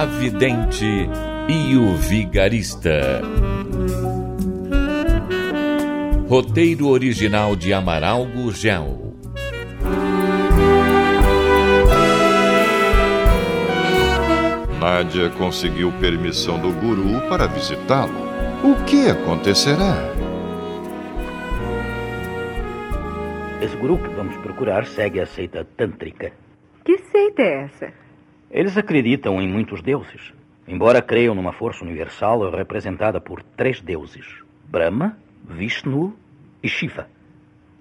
A Vidente e o Vigarista. Roteiro original de Amaral Gurgel. Nádia conseguiu permissão do guru para visitá-lo. O que acontecerá? Esse guru que vamos procurar segue a seita tântrica. Que seita é essa? Eles acreditam em muitos deuses, embora creiam numa força universal representada por três deuses: Brahma, Vishnu e Shiva.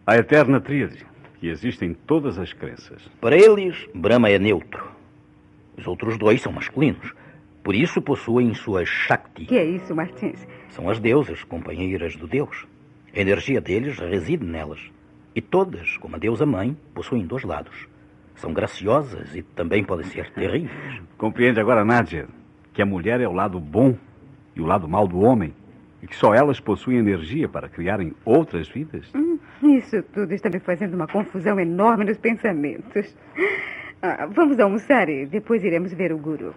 A eterna tríade, que existe em todas as crenças. Para eles, Brahma é neutro. Os outros dois são masculinos. Por isso possuem suas Shakti. Que é isso, Martins? São as deusas, companheiras do Deus. A energia deles reside nelas. E todas, como a deusa mãe, possuem dois lados. São graciosas e também podem ser terríveis. Compreende agora, Nádia, que a mulher é o lado bom e o lado mal do homem? E que só elas possuem energia para criarem outras vidas? Hum, isso tudo está me fazendo uma confusão enorme nos pensamentos. Ah, vamos almoçar e depois iremos ver o guru.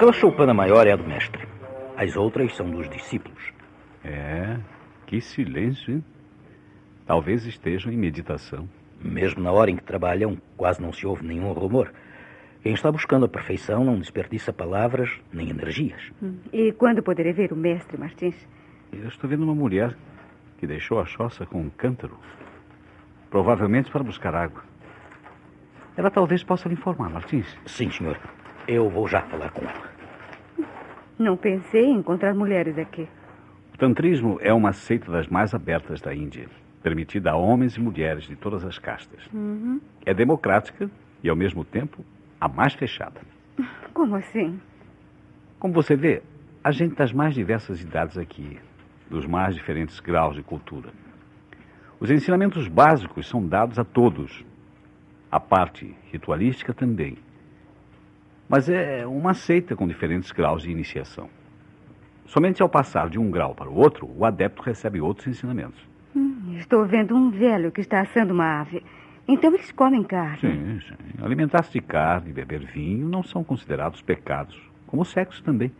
Aquela choupana maior é a do mestre. As outras são dos discípulos. É, que silêncio, hein? Talvez estejam em meditação. Mesmo na hora em que trabalham, quase não se ouve nenhum rumor. Quem está buscando a perfeição não desperdiça palavras nem energias. Hum, E quando poderei ver o mestre, Martins? Eu estou vendo uma mulher que deixou a choça com um cântaro. Provavelmente para buscar água. Ela talvez possa lhe informar, Martins. Sim, senhor. Eu vou já falar com ela. Não pensei em encontrar mulheres aqui. O tantrismo é uma seita das mais abertas da Índia, permitida a homens e mulheres de todas as castas. Uhum. É democrática e, ao mesmo tempo, a mais fechada. Como assim? Como você vê, há gente das mais diversas idades aqui, dos mais diferentes graus de cultura. Os ensinamentos básicos são dados a todos. A parte ritualística também. Mas é uma seita com diferentes graus de iniciação. Somente ao passar de um grau para o outro, o adepto recebe outros ensinamentos. Hum, estou vendo um velho que está assando uma ave. Então eles comem carne. Sim, sim. Alimentar-se de carne e beber vinho não são considerados pecados, como o sexo também.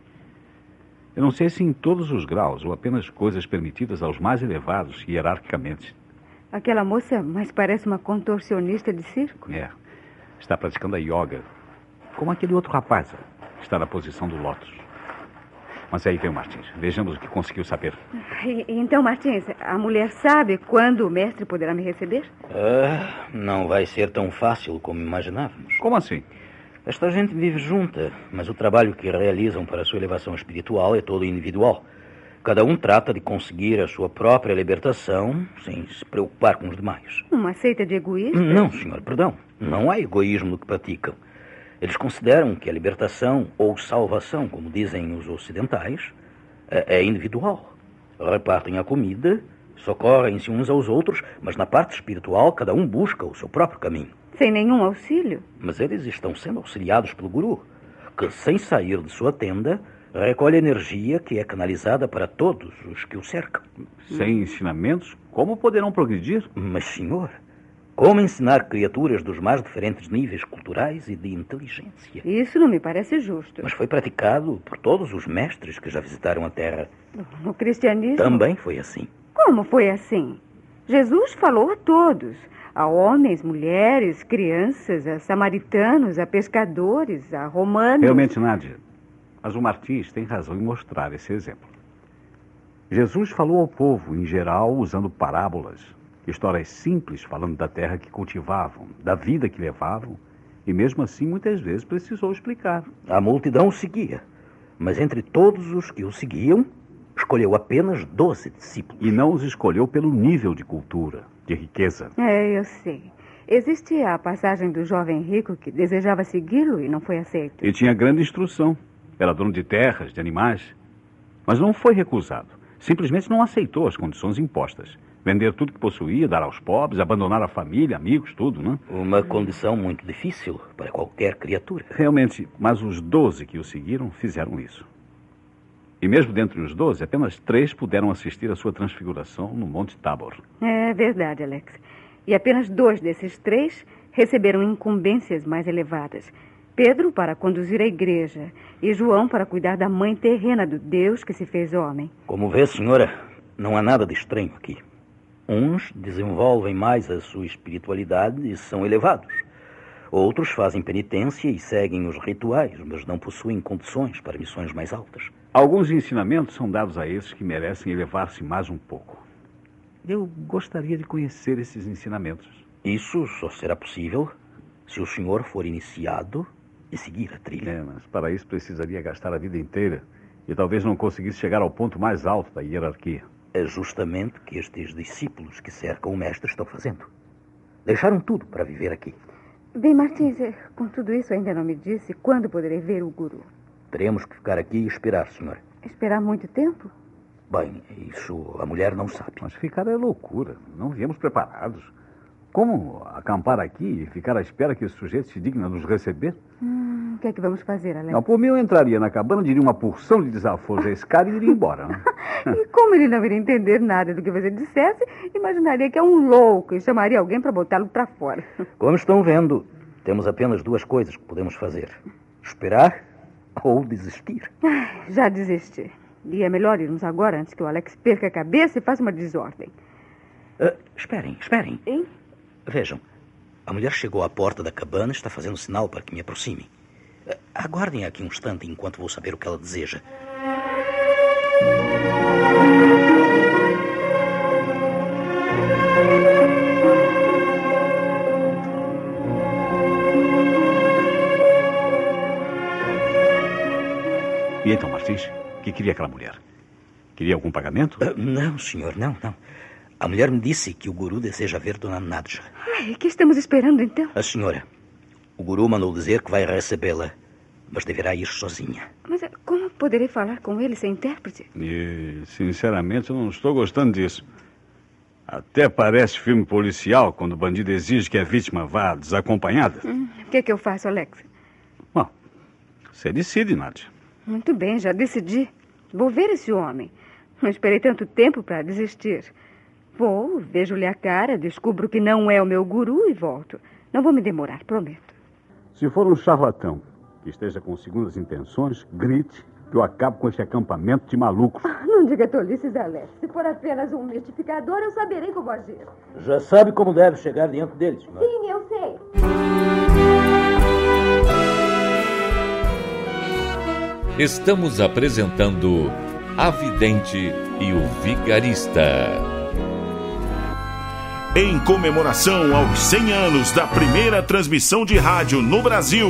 Eu não sei se em todos os graus ou apenas coisas permitidas aos mais elevados hierarquicamente. Aquela moça mais parece uma contorcionista de circo. É. Está praticando a yoga. Como aquele outro rapaz. que Está na posição do lótus. Mas aí vem o Martins. Vejamos o que conseguiu saber. E- Então, Martins, a mulher sabe quando o mestre poderá me receber? Ah, não vai ser tão fácil como imaginávamos. Como assim? Esta gente vive junta, mas o trabalho que realizam para a sua elevação espiritual é todo individual. Cada um trata de conseguir a sua própria libertação sem se preocupar com os demais. Uma seita de egoístas? Não, senhor, perdão. Não há egoísmo no que praticam. Eles consideram que a libertação ou salvação, como dizem os ocidentais, é é individual. Repartem a comida, socorrem-se uns aos outros, mas na parte espiritual cada um busca o seu próprio caminho. Sem nenhum auxílio? Mas eles estão sendo auxiliados pelo guru, que, sem sair de sua tenda, recolhe energia que é canalizada para todos os que o cercam. Sem ensinamentos, como poderão progredir? Mas, senhor, como ensinar criaturas dos mais diferentes níveis culturais e de inteligência? Isso não me parece justo. Mas foi praticado por todos os mestres que já visitaram a Terra. No cristianismo. Também foi assim. Como foi assim? Jesus falou a todos: a homens, mulheres, crianças, a samaritanos, a pescadores, a romanos. Realmente, Nádia. Mas o Martins tem razão em mostrar esse exemplo. Jesus falou ao povo, em geral, usando parábolas, histórias simples falando da terra que cultivavam, da vida que levavam E mesmo assim, muitas vezes precisou explicar. A multidão o seguia, mas entre todos os que o seguiam, escolheu apenas doze discípulos. E não os escolheu pelo nível de cultura, de riqueza. É, eu sei. Existe a passagem do jovem rico que desejava segui-lo e não foi aceito. E tinha grande instrução. Era dono de terras, de animais. Mas não foi recusado. Simplesmente não aceitou as condições impostas. Vender tudo que possuía, dar aos pobres, abandonar a família, amigos, tudo, né? Uma condição muito difícil para qualquer criatura. Realmente, mas os doze que o seguiram fizeram isso. E mesmo dentre os doze, apenas três puderam assistir à sua transfiguração no Monte Tabor. É verdade, Alex. E apenas dois desses três receberam incumbências mais elevadas. Pedro para conduzir a igreja e João para cuidar da mãe terrena do Deus que se fez homem. Como vê, senhora, não há nada de estranho aqui. Uns desenvolvem mais a sua espiritualidade e são elevados. Outros fazem penitência e seguem os rituais, mas não possuem condições para missões mais altas. Alguns ensinamentos são dados a esses que merecem elevar-se mais um pouco. Eu gostaria de conhecer esses ensinamentos. Isso só será possível se o senhor for iniciado e seguir a trilha. É, mas para isso precisaria gastar a vida inteira e talvez não conseguisse chegar ao ponto mais alto da hierarquia. É justamente o que estes discípulos que cercam o mestre estão fazendo. Deixaram tudo para viver aqui. Bem, Martins, é, com tudo isso ainda não me disse quando poderei ver o guru. Teremos que ficar aqui e esperar, senhor. Esperar muito tempo? Bem, isso a mulher não sabe. Mas ficar é loucura. Não viemos preparados. Como acampar aqui e ficar à espera que esse sujeito se digna nos receber? Hum, o que é que vamos fazer, Alex? Não, por mim eu entraria na cabana, diria uma porção de desaforos a esse cara e iria embora. Né? e como ele não iria entender nada do que você dissesse, imaginaria que é um louco e chamaria alguém para botá-lo para fora. Como estão vendo, temos apenas duas coisas que podemos fazer: esperar ou desistir. Já desisti. E é melhor irmos agora antes que o Alex perca a cabeça e faça uma desordem. Uh, esperem, esperem. Hein? Vejam, a mulher chegou à porta da cabana e está fazendo sinal para que me aproxime. Aguardem aqui um instante enquanto vou saber o que ela deseja. E então, Martins, o que queria aquela mulher? Queria algum pagamento? Uh, não, senhor, não, não. A mulher me disse que o guru deseja ver Dona Nadja. Ai, o que estamos esperando então? A senhora. O guru mandou dizer que vai recebê-la, mas deverá ir sozinha. Mas eh, como poderei falar com ele sem intérprete? E, sinceramente, eu não estou gostando disso. Até parece filme policial quando o bandido exige que a vítima vá desacompanhada. Hum, o que é que eu faço, Alex? Bom, você decide, Nádia. Muito bem, já decidi. Vou ver esse homem. Não esperei tanto tempo para desistir. Vou, vejo-lhe a cara, descubro que não é o meu guru e volto. Não vou me demorar, prometo. Se for um charlatão que esteja com segundas intenções, grite que eu acabo com este acampamento de malucos. Não diga tolices, Alex. Se for apenas um mistificador, eu saberei como agir. Já sabe como deve chegar diante dele, senhor. Sim, eu sei. Estamos apresentando A Vidente e o Vigarista. Em comemoração aos 100 anos da primeira transmissão de rádio no Brasil,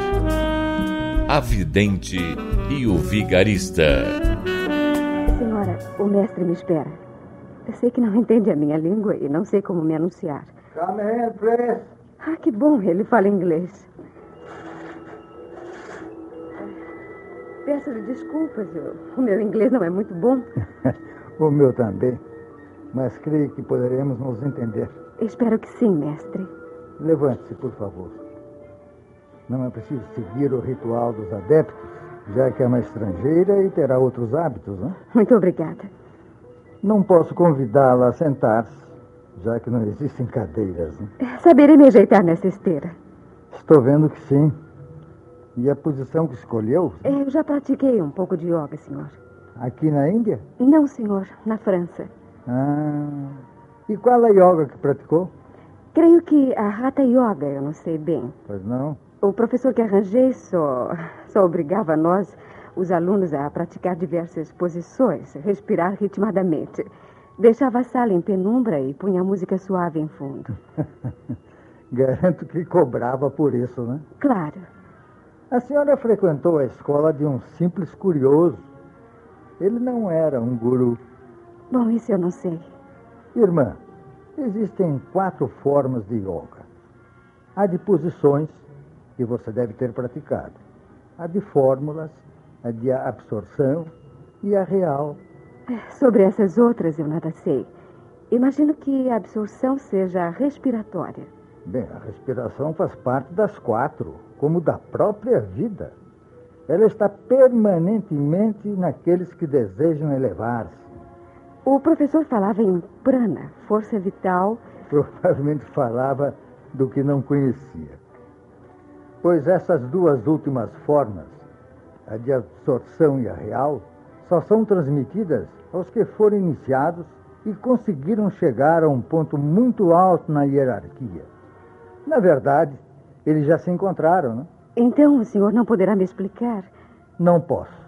A Vidente e o Vigarista. Senhora, o mestre me espera. Eu sei que não entende a minha língua e não sei como me anunciar. Come in, please. Ah, que bom, ele fala inglês. Peço-lhe desculpas, eu- o meu inglês não é muito bom. o meu também. Mas creio que poderemos nos entender. Espero que sim, mestre. Levante-se, por favor. Não é preciso seguir o ritual dos adeptos, já que é uma estrangeira e terá outros hábitos, né? Muito obrigada. Não posso convidá-la a sentar-se, já que não existem cadeiras. Né? Saberei me ajeitar nessa esteira. Estou vendo que sim. E a posição que escolheu? Eu já pratiquei um pouco de yoga, senhor. Aqui na Índia? Não, senhor, na França. Ah. E qual a yoga que praticou? Creio que a Hatha Yoga, eu não sei bem. Pois não? O professor que arranjei só, só obrigava nós, os alunos, a praticar diversas posições, respirar ritmadamente. Deixava a sala em penumbra e punha música suave em fundo. Garanto que cobrava por isso, né? Claro. A senhora frequentou a escola de um simples curioso. Ele não era um guru. Bom, isso eu não sei. Irmã, existem quatro formas de yoga. A de posições, que você deve ter praticado. A de fórmulas, a de absorção e a real. Sobre essas outras eu nada sei. Imagino que a absorção seja respiratória. Bem, a respiração faz parte das quatro, como da própria vida. Ela está permanentemente naqueles que desejam elevar-se. O professor falava em prana, força vital. Provavelmente falava do que não conhecia. Pois essas duas últimas formas, a de absorção e a real, só são transmitidas aos que foram iniciados e conseguiram chegar a um ponto muito alto na hierarquia. Na verdade, eles já se encontraram, né? Então o senhor não poderá me explicar? Não posso.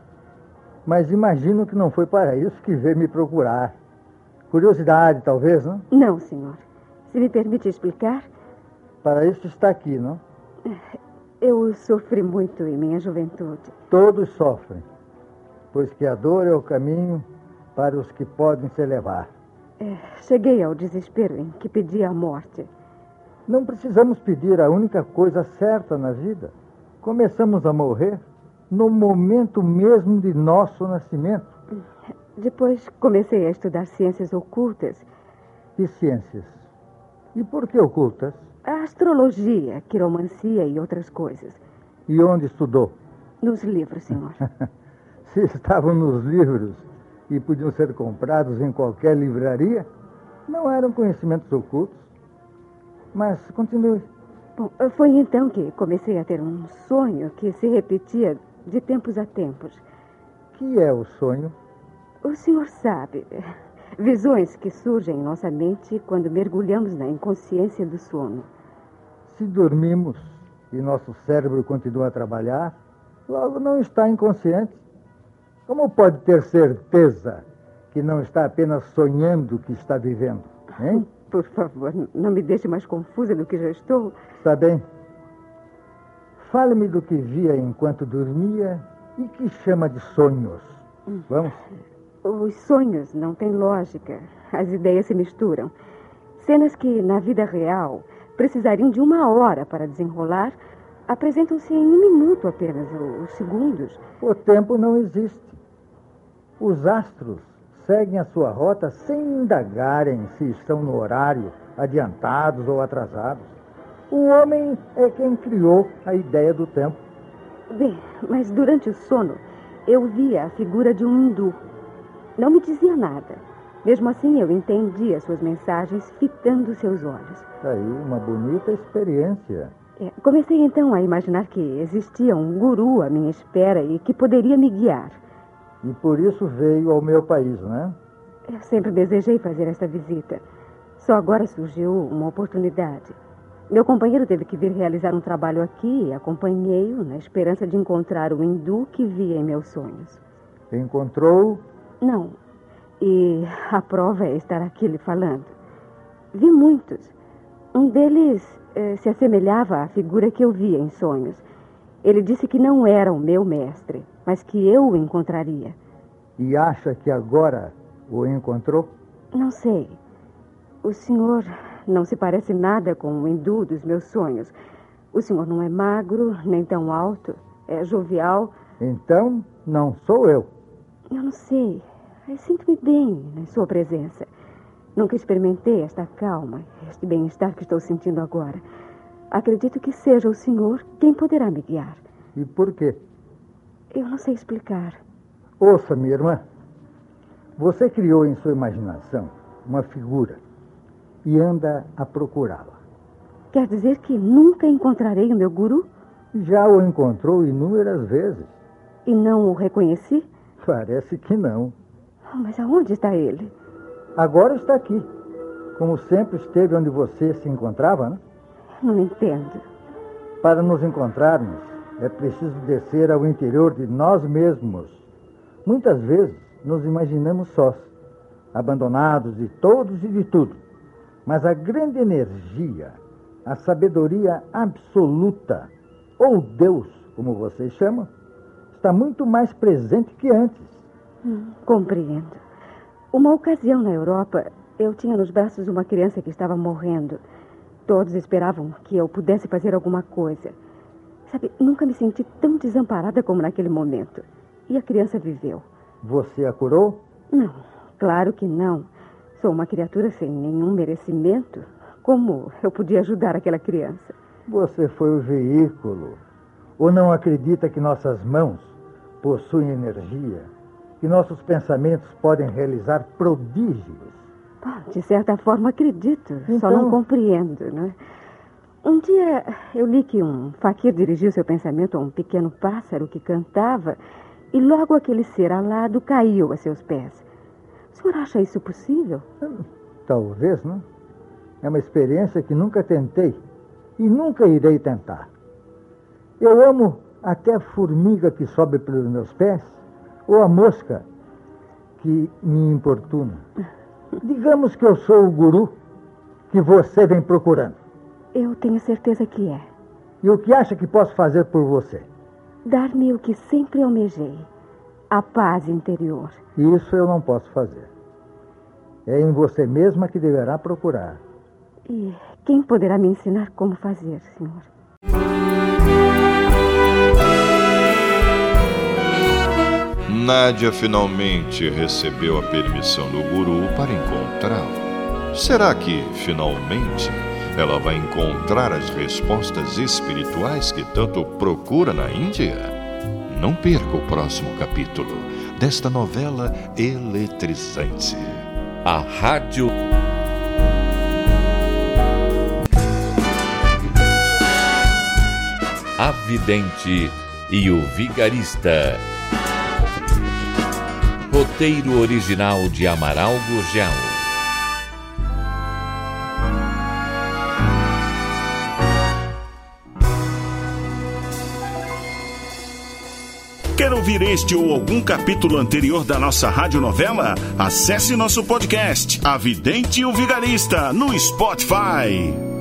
Mas imagino que não foi para isso que veio me procurar. Curiosidade, talvez, não? Não, senhor. Se me permite explicar. Para isso está aqui, não? Eu sofri muito em minha juventude. Todos sofrem, pois que a dor é o caminho para os que podem se elevar. É, cheguei ao desespero em que pedi a morte. Não precisamos pedir a única coisa certa na vida. Começamos a morrer no momento mesmo de nosso nascimento. Depois comecei a estudar ciências ocultas. Que ciências? E por que ocultas? Astrologia, quiromancia e outras coisas. E onde estudou? Nos livros, senhor. Se estavam nos livros e podiam ser comprados em qualquer livraria, não eram conhecimentos ocultos. Mas continue. Bom, foi então que comecei a ter um sonho que se repetia de tempos a tempos. Que é o sonho? O senhor sabe. Visões que surgem em nossa mente quando mergulhamos na inconsciência do sono. Se dormimos e nosso cérebro continua a trabalhar, logo não está inconsciente. Como pode ter certeza que não está apenas sonhando que está vivendo? Hein? Por favor, não me deixe mais confusa do que já estou. Está bem. Fale-me do que via enquanto dormia e que chama de sonhos. Vamos? Os sonhos não têm lógica. As ideias se misturam. Cenas que, na vida real, precisariam de uma hora para desenrolar, apresentam-se em um minuto apenas, os segundos. O tempo não existe. Os astros seguem a sua rota sem indagarem se estão no horário, adiantados ou atrasados. O homem é quem criou a ideia do tempo. Bem, mas durante o sono, eu via a figura de um hindu. Não me dizia nada. Mesmo assim, eu entendia suas mensagens fitando seus olhos. Aí, uma bonita experiência. É, comecei então a imaginar que existia um guru à minha espera e que poderia me guiar. E por isso veio ao meu país, né? Eu sempre desejei fazer esta visita. Só agora surgiu uma oportunidade. Meu companheiro teve que vir realizar um trabalho aqui e acompanhei-o na esperança de encontrar o hindu que via em meus sonhos. Encontrou? Não. E a prova é estar aqui lhe falando. Vi muitos. Um deles eh, se assemelhava à figura que eu via em sonhos. Ele disse que não era o meu mestre, mas que eu o encontraria. E acha que agora o encontrou? Não sei. O senhor não se parece nada com o hindu dos meus sonhos. O senhor não é magro, nem tão alto. É jovial. Então, não sou eu. Eu não sei. Sinto-me bem na sua presença. Nunca experimentei esta calma, este bem-estar que estou sentindo agora. Acredito que seja o senhor quem poderá me guiar. E por quê? Eu não sei explicar. Ouça, minha irmã. Você criou em sua imaginação uma figura e anda a procurá-la. Quer dizer que nunca encontrarei o meu guru? Já o encontrou inúmeras vezes. E não o reconheci? Parece que não. Oh, mas aonde está ele? Agora está aqui. Como sempre esteve onde você se encontrava, né? Não entendo. Para nos encontrarmos, é preciso descer ao interior de nós mesmos. Muitas vezes nos imaginamos sós, abandonados de todos e de tudo. Mas a grande energia, a sabedoria absoluta, ou Deus, como vocês chamam, está muito mais presente que antes. Hum, compreendo. Uma ocasião na Europa, eu tinha nos braços uma criança que estava morrendo. Todos esperavam que eu pudesse fazer alguma coisa. Sabe, nunca me senti tão desamparada como naquele momento. E a criança viveu. Você a curou? Não, claro que não. Sou uma criatura sem nenhum merecimento. Como eu podia ajudar aquela criança? Você foi o veículo. Ou não acredita que nossas mãos possuem energia? Que nossos pensamentos podem realizar prodígios? de certa forma, acredito. Então... Só não compreendo, né? Um dia eu li que um faquir dirigiu seu pensamento a um pequeno pássaro que cantava e logo aquele ser alado caiu a seus pés. O senhor acha isso possível? Talvez, não. É uma experiência que nunca tentei e nunca irei tentar. Eu amo até a formiga que sobe pelos meus pés ou a mosca que me importuna. Digamos que eu sou o guru que você vem procurando. Eu tenho certeza que é. E o que acha que posso fazer por você? Dar-me o que sempre almejei: a paz interior. Isso eu não posso fazer. É em você mesma que deverá procurar. E quem poderá me ensinar como fazer, senhor? Nádia finalmente recebeu a permissão do guru para encontrá-lo. Será que, finalmente, ela vai encontrar as respostas espirituais que tanto procura na Índia? Não perca o próximo capítulo desta novela eletrizante. A Rádio. A Vidente e o Vigarista. Roteiro original de Amaral Gurgel. Quer ouvir este ou algum capítulo anterior da nossa radionovela? Acesse nosso podcast, A Vidente e o Vigarista, no Spotify.